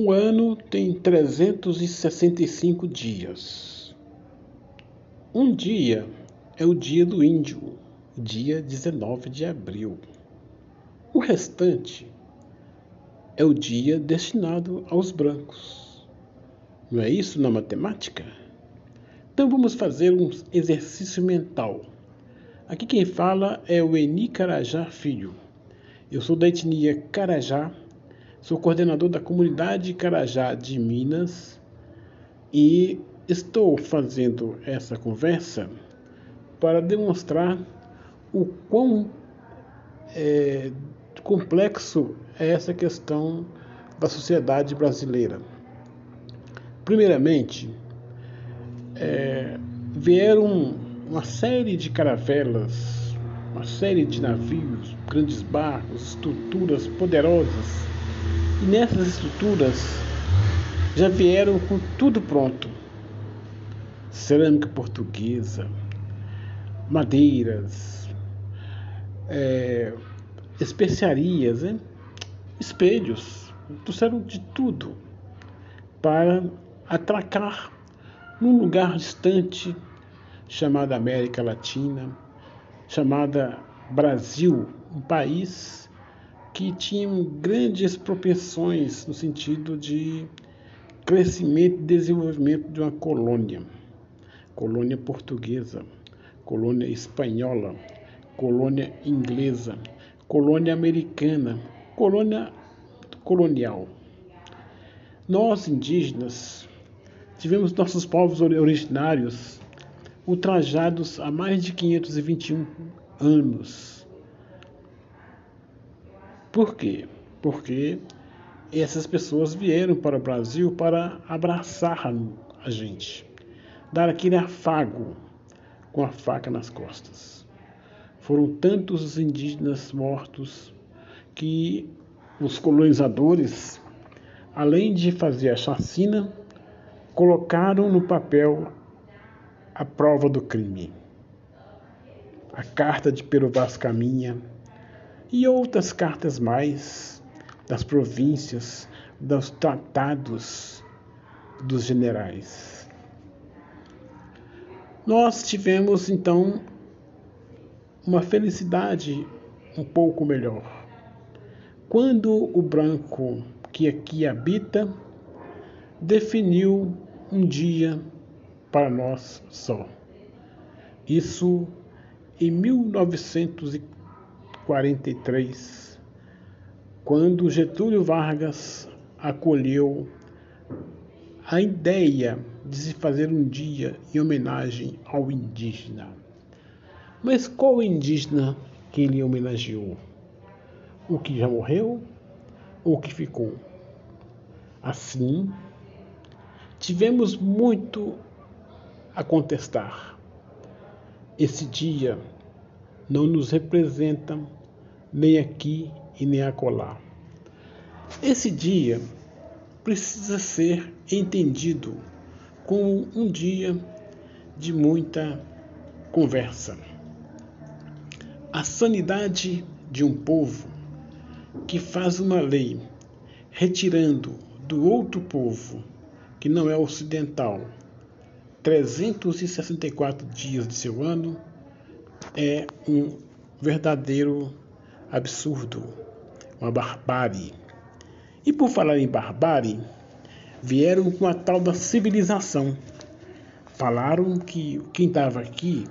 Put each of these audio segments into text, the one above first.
O ano tem 365 dias. Um dia é o dia do índio, dia 19 de abril. O restante é o dia destinado aos brancos. Não é isso na matemática? Então vamos fazer um exercício mental. Aqui quem fala é o Eni Carajá Filho. Eu sou da etnia Carajá Sou coordenador da comunidade Carajá de Minas e estou fazendo essa conversa para demonstrar o quão é, complexo é essa questão da sociedade brasileira. Primeiramente, é, vieram uma série de caravelas, uma série de navios, grandes barcos, estruturas poderosas e nessas estruturas já vieram com tudo pronto: cerâmica portuguesa, madeiras, é, especiarias, hein? espelhos, trouxeram de tudo para atracar num lugar distante chamado América Latina, chamada Brasil, um país que tinham grandes propensões no sentido de crescimento e desenvolvimento de uma colônia. Colônia portuguesa, colônia espanhola, colônia inglesa, colônia americana, colônia colonial. Nós, indígenas, tivemos nossos povos originários ultrajados há mais de 521 anos por quê? Porque essas pessoas vieram para o Brasil para abraçar a gente, dar aquele afago com a faca nas costas. Foram tantos os indígenas mortos que os colonizadores, além de fazer a chacina, colocaram no papel a prova do crime. A carta de Pero Vaz Caminha, e outras cartas mais das províncias, dos tratados dos generais. Nós tivemos então uma felicidade um pouco melhor. Quando o branco que aqui habita definiu um dia para nós só. Isso em 1940 43, quando Getúlio Vargas acolheu a ideia de se fazer um dia em homenagem ao indígena. Mas qual indígena que ele homenageou? O que já morreu ou o que ficou? Assim, tivemos muito a contestar. Esse dia não nos representa nem aqui e nem acolá. Esse dia precisa ser entendido como um dia de muita conversa. A sanidade de um povo que faz uma lei retirando do outro povo, que não é ocidental, 364 dias de seu ano, é um verdadeiro absurdo, uma barbárie. E por falar em barbárie, vieram com a tal da civilização. Falaram que quem estava aqui,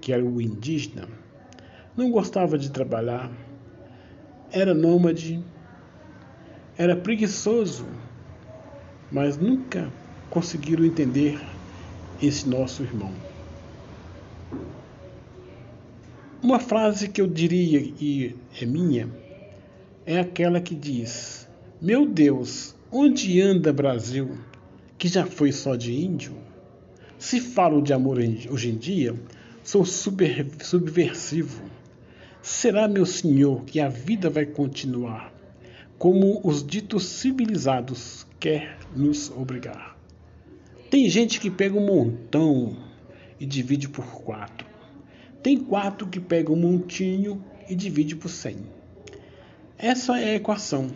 que era o indígena, não gostava de trabalhar, era nômade, era preguiçoso, mas nunca conseguiram entender esse nosso irmão. Uma frase que eu diria e é minha é aquela que diz: Meu Deus, onde anda Brasil, que já foi só de índio? Se falo de amor hoje em dia, sou super, subversivo. Será, meu senhor, que a vida vai continuar como os ditos civilizados quer nos obrigar? Tem gente que pega um montão e divide por quatro. Tem quatro que pega um montinho e divide por 100. Essa é a equação.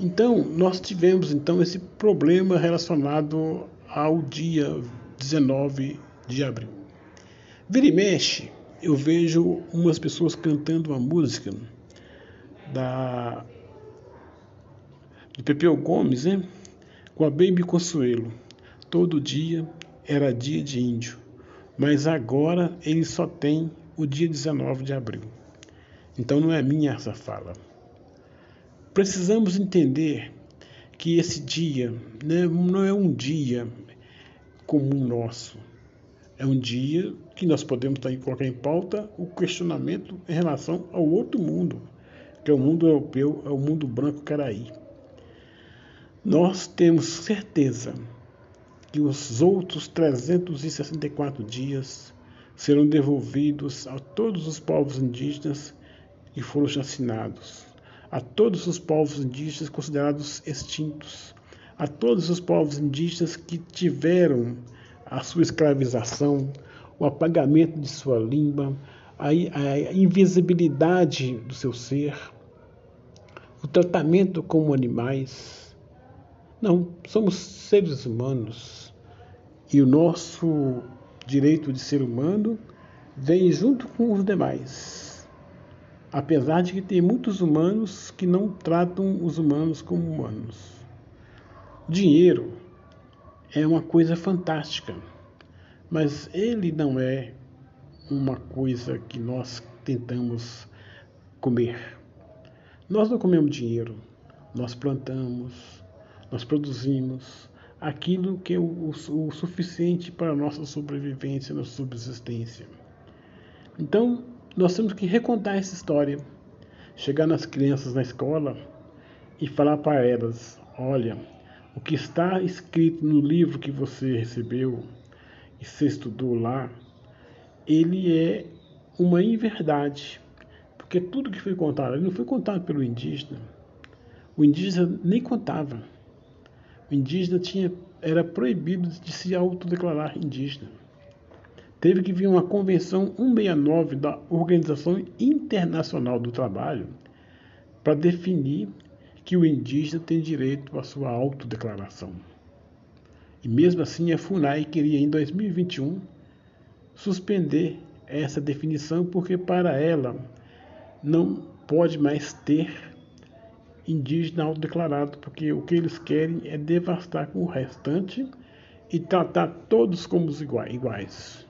Então, nós tivemos então esse problema relacionado ao dia 19 de abril. Vira e mexe, eu vejo umas pessoas cantando uma música da de Pepeu Gomes, né? com a Baby Consuelo. Todo dia era dia de índio, mas agora ele só tem o dia 19 de abril. Então não é minha essa fala. Precisamos entender que esse dia né, não é um dia comum nosso. É um dia que nós podemos colocar em pauta o questionamento em relação ao outro mundo, que é o mundo europeu, é o mundo branco caraí. Nós temos certeza que os outros 364 dias serão devolvidos a todos os povos indígenas que foram chacinados, a todos os povos indígenas considerados extintos, a todos os povos indígenas que tiveram a sua escravização, o apagamento de sua língua, a, a invisibilidade do seu ser, o tratamento como animais. Não, somos seres humanos e o nosso direito de ser humano vem junto com os demais apesar de que tem muitos humanos que não tratam os humanos como humanos. Dinheiro é uma coisa fantástica, mas ele não é uma coisa que nós tentamos comer. Nós não comemos dinheiro, nós plantamos, nós produzimos aquilo que é o, o, o suficiente para a nossa sobrevivência, nossa subsistência. Então, nós temos que recontar essa história, chegar nas crianças na escola e falar para elas: olha, o que está escrito no livro que você recebeu e você estudou lá, ele é uma inverdade, porque tudo que foi contado, ele não foi contado pelo indígena. O indígena nem contava. Indígena tinha, era proibido de se autodeclarar indígena teve que vir uma convenção 169 da Organização Internacional do Trabalho para definir que o indígena tem direito à sua autodeclaração. E mesmo assim a FUNAI queria em 2021 suspender essa definição porque para ela não pode mais ter indígena autodeclarado, porque o que eles querem é devastar o restante e tratar todos como iguais.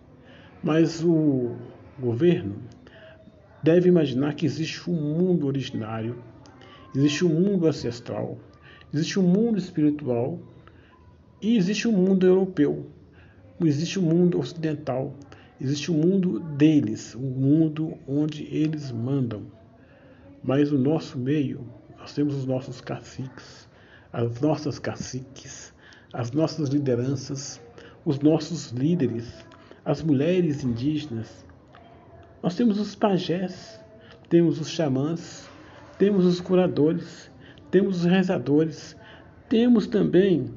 Mas o governo deve imaginar que existe um mundo originário, existe um mundo ancestral, existe um mundo espiritual e existe um mundo europeu, existe um mundo ocidental, existe um mundo deles, um mundo onde eles mandam. Mas no nosso meio, nós temos os nossos caciques, as nossas caciques, as nossas lideranças, os nossos líderes, as mulheres indígenas. Nós temos os pajés, temos os xamãs, temos os curadores, temos os rezadores, temos também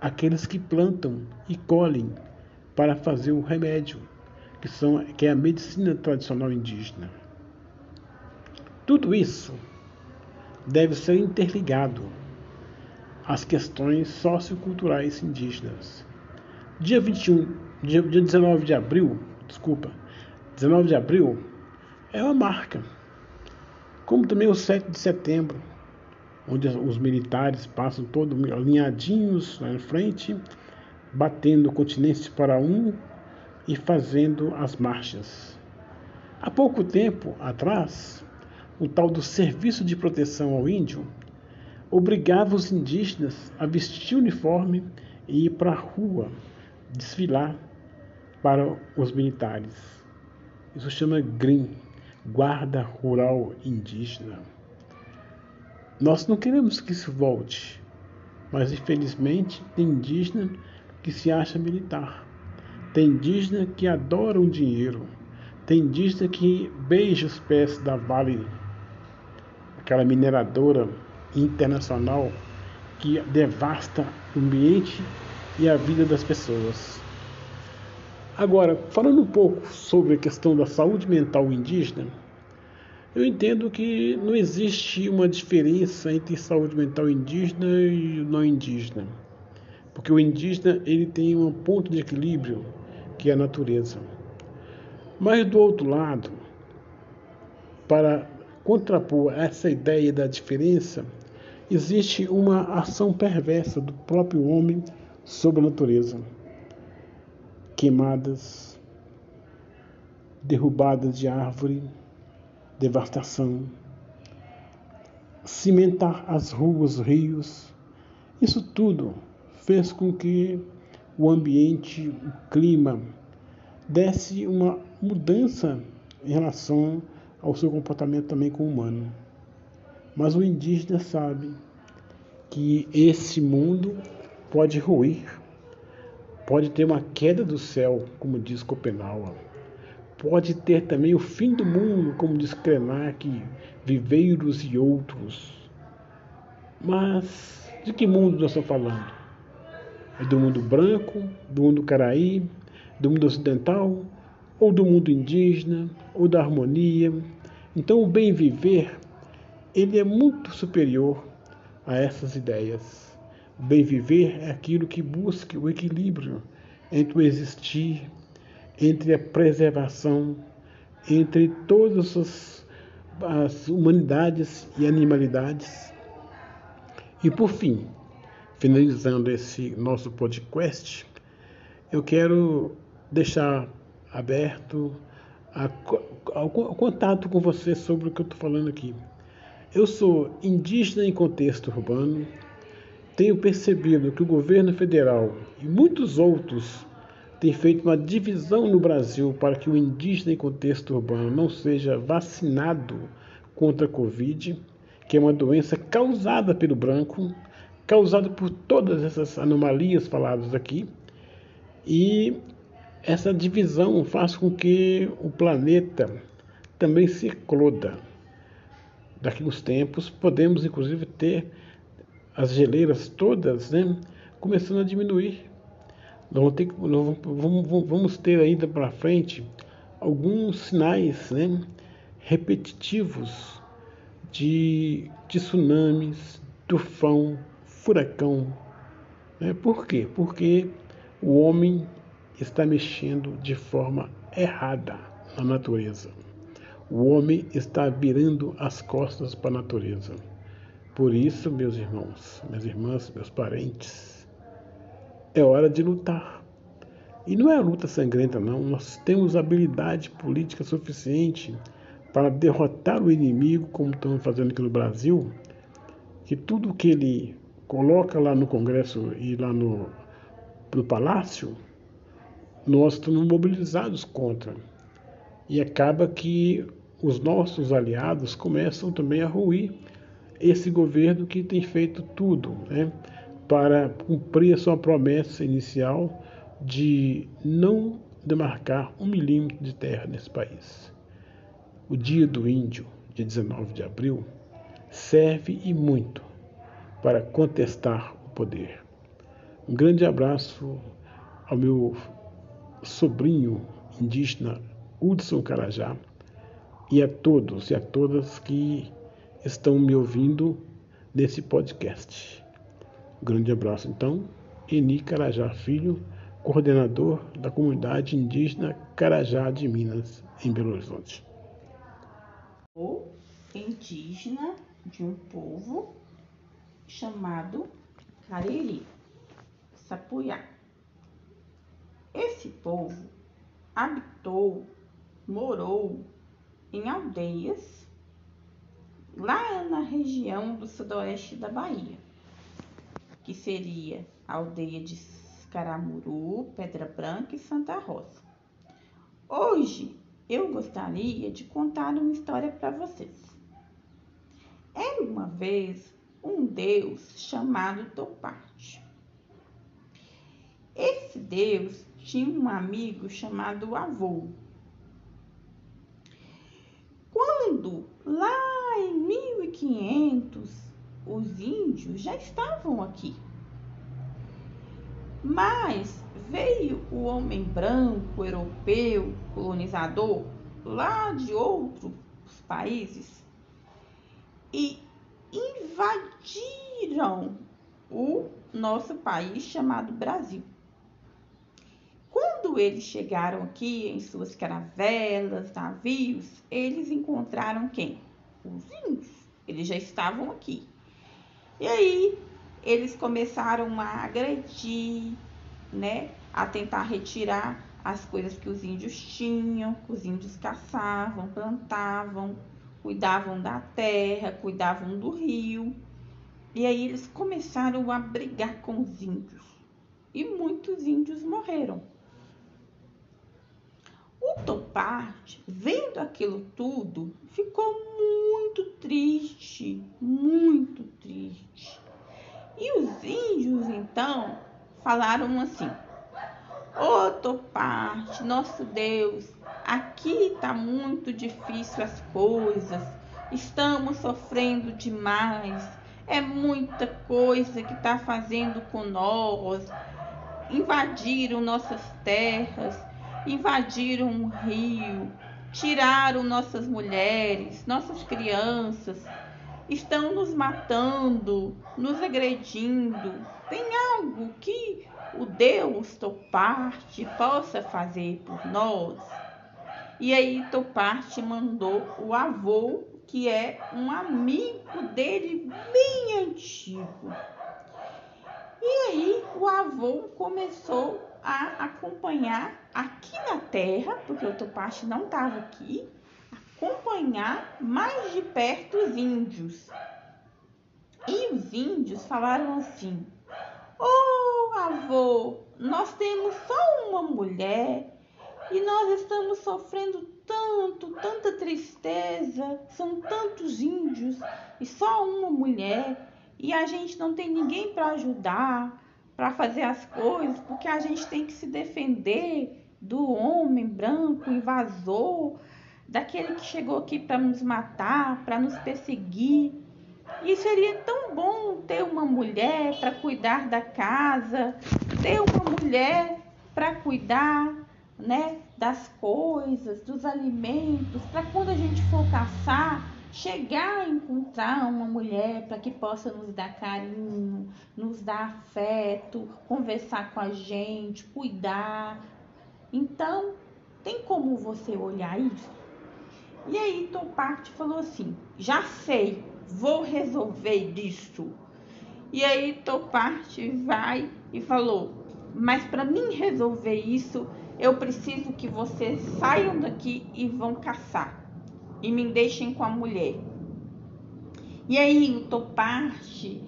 aqueles que plantam e colhem para fazer o remédio, que, são, que é a medicina tradicional indígena. Tudo isso deve ser interligado às questões socioculturais indígenas. Dia 21 dia, dia 19 de abril, desculpa, 19 de abril é uma marca. Como também o 7 de setembro, onde os militares passam todos alinhadinhos na frente, batendo continência para um e fazendo as marchas. Há pouco tempo atrás, o tal do Serviço de Proteção ao Índio obrigava os indígenas a vestir uniforme e ir para a rua desfilar para os militares. Isso chama GRIM, Guarda Rural Indígena. Nós não queremos que isso volte, mas infelizmente tem indígena que se acha militar. Tem indígena que adora o dinheiro. Tem indígena que beija os pés da Vale, aquela mineradora internacional que devasta o ambiente e a vida das pessoas. Agora, falando um pouco sobre a questão da saúde mental indígena, Eu entendo que não existe uma diferença entre saúde mental indígena e não indígena. Porque o indígena ele tem um ponto de equilíbrio que é a natureza. Mas do outro lado, para contrapor essa ideia da diferença, existe uma ação perversa do próprio homem sobre a natureza. Queimadas, derrubadas de árvore, devastação, cimentar as ruas, rios, isso tudo fez com que o ambiente, o clima, desse uma mudança em relação ao seu comportamento também com o humano. Mas o indígena sabe que esse mundo pode ruir, pode ter uma queda do céu, como diz Copenhague, pode ter também o fim do mundo, como diz Krenak, viveiros e outros. Mas de que mundo nós estamos falando? É do mundo branco, do mundo caraí, do mundo ocidental, ou do mundo indígena, ou da harmonia. Então o bem viver, ele é muito superior a essas ideias. O bem viver é aquilo que busca o equilíbrio entre o existir, entre a preservação, entre todas as, as humanidades e animalidades. E por fim, finalizando esse nosso podcast, eu quero deixar aberto ao contato com você sobre o que eu estou falando aqui. Eu sou indígena em contexto urbano, tenho percebido que o governo federal e muitos outros têm feito uma divisão no Brasil para que o indígena em contexto urbano não seja vacinado contra a Covid, que é uma doença causada pelo branco, causada por todas essas anomalias faladas aqui, e essa divisão faz com que o planeta também se ecloda. Daqui uns tempos, podemos inclusive ter as geleiras todas né, começando a diminuir. Nós vamos ter, ainda para frente alguns sinais né, repetitivos de, de tsunamis, tufão, furacão. Né? Por quê? Porque o homem está mexendo de forma errada na natureza. O homem está virando as costas para a natureza. Por isso, meus irmãos, minhas irmãs, meus parentes, é hora de lutar. E não é a luta sangrenta, não. Nós temos habilidade política suficiente para derrotar o inimigo, como estamos fazendo aqui no Brasil, que tudo que ele coloca lá no Congresso e lá no, no Palácio, nós estamos mobilizados contra. E acaba que os nossos aliados começam também a ruir esse governo que tem feito tudo né, para cumprir a sua promessa inicial de não demarcar um milímetro de terra nesse país. O Dia do Índio, dia 19 de abril, serve e muito para contestar o poder. Um grande abraço ao meu sobrinho indígena Hudson Carajá e a todos e a todas que estão me ouvindo nesse podcast. Grande abraço então, Eni Carajá Filho, coordenador da comunidade indígena Carajá de Minas, em Belo Horizonte. Ou indígena de um povo chamado Cariri, Sapuiá. Esse povo habitou, morou em aldeias lá na região do sudoeste da Bahia, que seria a aldeia de Caramuru, Pedra Branca e Santa Rosa. Hoje eu gostaria de contar uma história para vocês. Era uma vez um deus chamado Topate. Esse deus tinha um amigo chamado Avô. Quando lá em 1500 os índios já estavam aqui. Mas veio o homem branco, europeu, colonizador, lá de outros países e invadiram o nosso país chamado Brasil. Quando eles chegaram aqui em suas caravelas, navios, eles encontraram quem? Os índios. Eles já estavam aqui. E aí eles começaram a agredir, né? A tentar retirar as coisas que os índios tinham, que os índios caçavam, plantavam, cuidavam da terra, cuidavam do rio. E aí eles começaram a brigar com os índios. E muitos índios morreram. O Toparte, vendo aquilo tudo, ficou muito triste, muito triste. E os índios então falaram assim: Ô oh, Toparte, nosso Deus, aqui está muito difícil as coisas, estamos sofrendo demais, é muita coisa que está fazendo com nós. Invadiram nossas terras, invadiram o rio, tiraram nossas mulheres, nossas crianças, estão nos matando, nos agredindo. Tem algo que o Deus Toparte possa fazer por nós? E aí Toparte mandou o avô, que é um amigo dele bem antigo. Avô começou a acompanhar aqui na terra, porque o Toparte não estava aqui, acompanhar mais de perto os índios. E os índios falaram assim: Oh, avô, nós temos só uma mulher e nós estamos sofrendo tanto, tanta tristeza, são tantos índios e só uma mulher e a gente não tem ninguém para ajudar, para fazer as coisas, porque a gente tem que se defender do homem branco invasor, daquele que chegou aqui para nos matar, para nos perseguir. E seria tão bom ter uma mulher para cuidar da casa, ter uma mulher para cuidar, né, das coisas, dos alimentos, para quando a gente for caçar, chegar a encontrar uma mulher para que possa nos dar carinho, nos dar afeto, conversar com a gente, cuidar. Então, tem como você olhar isso? E aí Toparte falou assim: já sei, vou resolver disso. E aí Toparte vai e falou: mas para mim resolver isso, eu preciso que vocês saiam daqui e vão caçar e me deixem com a mulher. E aí o Toparte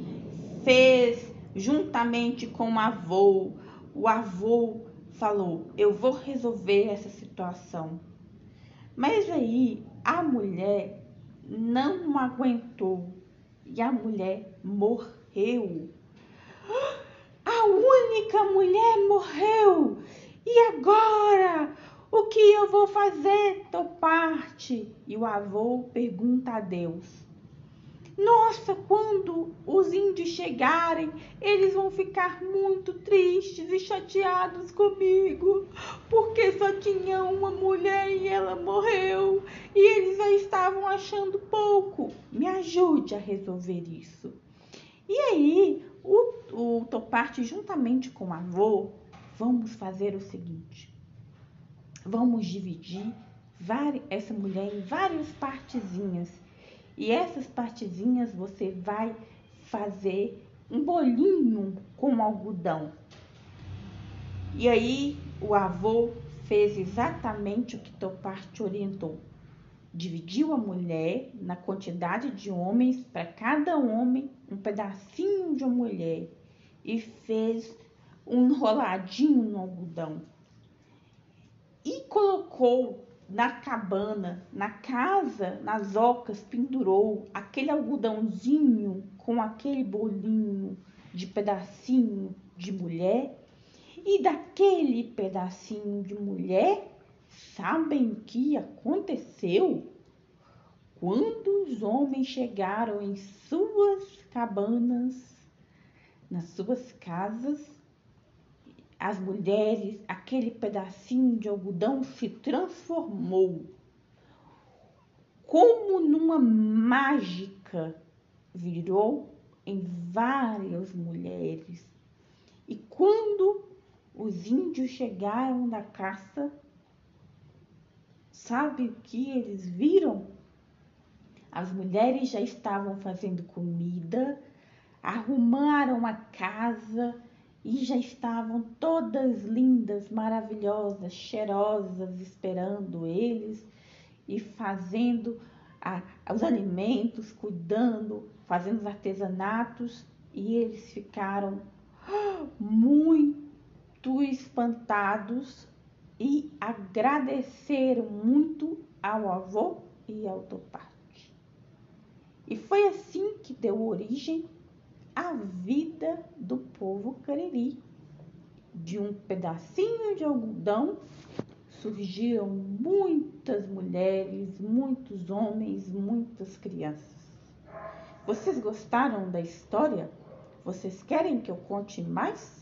fez juntamente com o avô. O avô falou: Eu vou resolver essa situação. Mas aí a mulher não aguentou e a mulher morreu. A única mulher morreu. E agora? O que eu vou fazer, Toparte? E o avô pergunta a Deus. Nossa, quando os índios chegarem, eles vão ficar muito tristes e chateados comigo, porque só tinha uma mulher e ela morreu, e eles já estavam achando pouco. Me ajude a resolver isso. E aí, o, o Toparte, juntamente com o avô, vamos fazer o seguinte: vamos dividir essa mulher em várias partezinhas e essas partezinhas você vai fazer um bolinho com algodão. E aí o avô fez exatamente o que Toparte orientou. Dividiu a mulher na quantidade de homens, para cada homem um pedacinho de uma mulher, e fez um enroladinho no algodão. E colocou na cabana, na casa, nas ocas, pendurou aquele algodãozinho com aquele bolinho de pedacinho de mulher. E daquele pedacinho de mulher, sabem que aconteceu? Quando os homens chegaram em suas cabanas, nas suas casas, as mulheres, aquele pedacinho de algodão se transformou. como numa mágica, virou em várias mulheres. E quando os índios chegaram na caça, sabe o que eles viram? As mulheres já estavam fazendo comida, arrumaram a casa e já estavam todas lindas, maravilhosas, cheirosas, esperando eles e fazendo a, os alimentos, cuidando, fazendo os artesanatos e eles ficaram muito espantados e agradeceram muito ao avô e ao Topate. E foi assim que deu origem à vida do povo cariri. De um pedacinho de algodão surgiram muitas mulheres, muitos homens, muitas crianças. Vocês gostaram da história? Vocês querem que eu conte mais?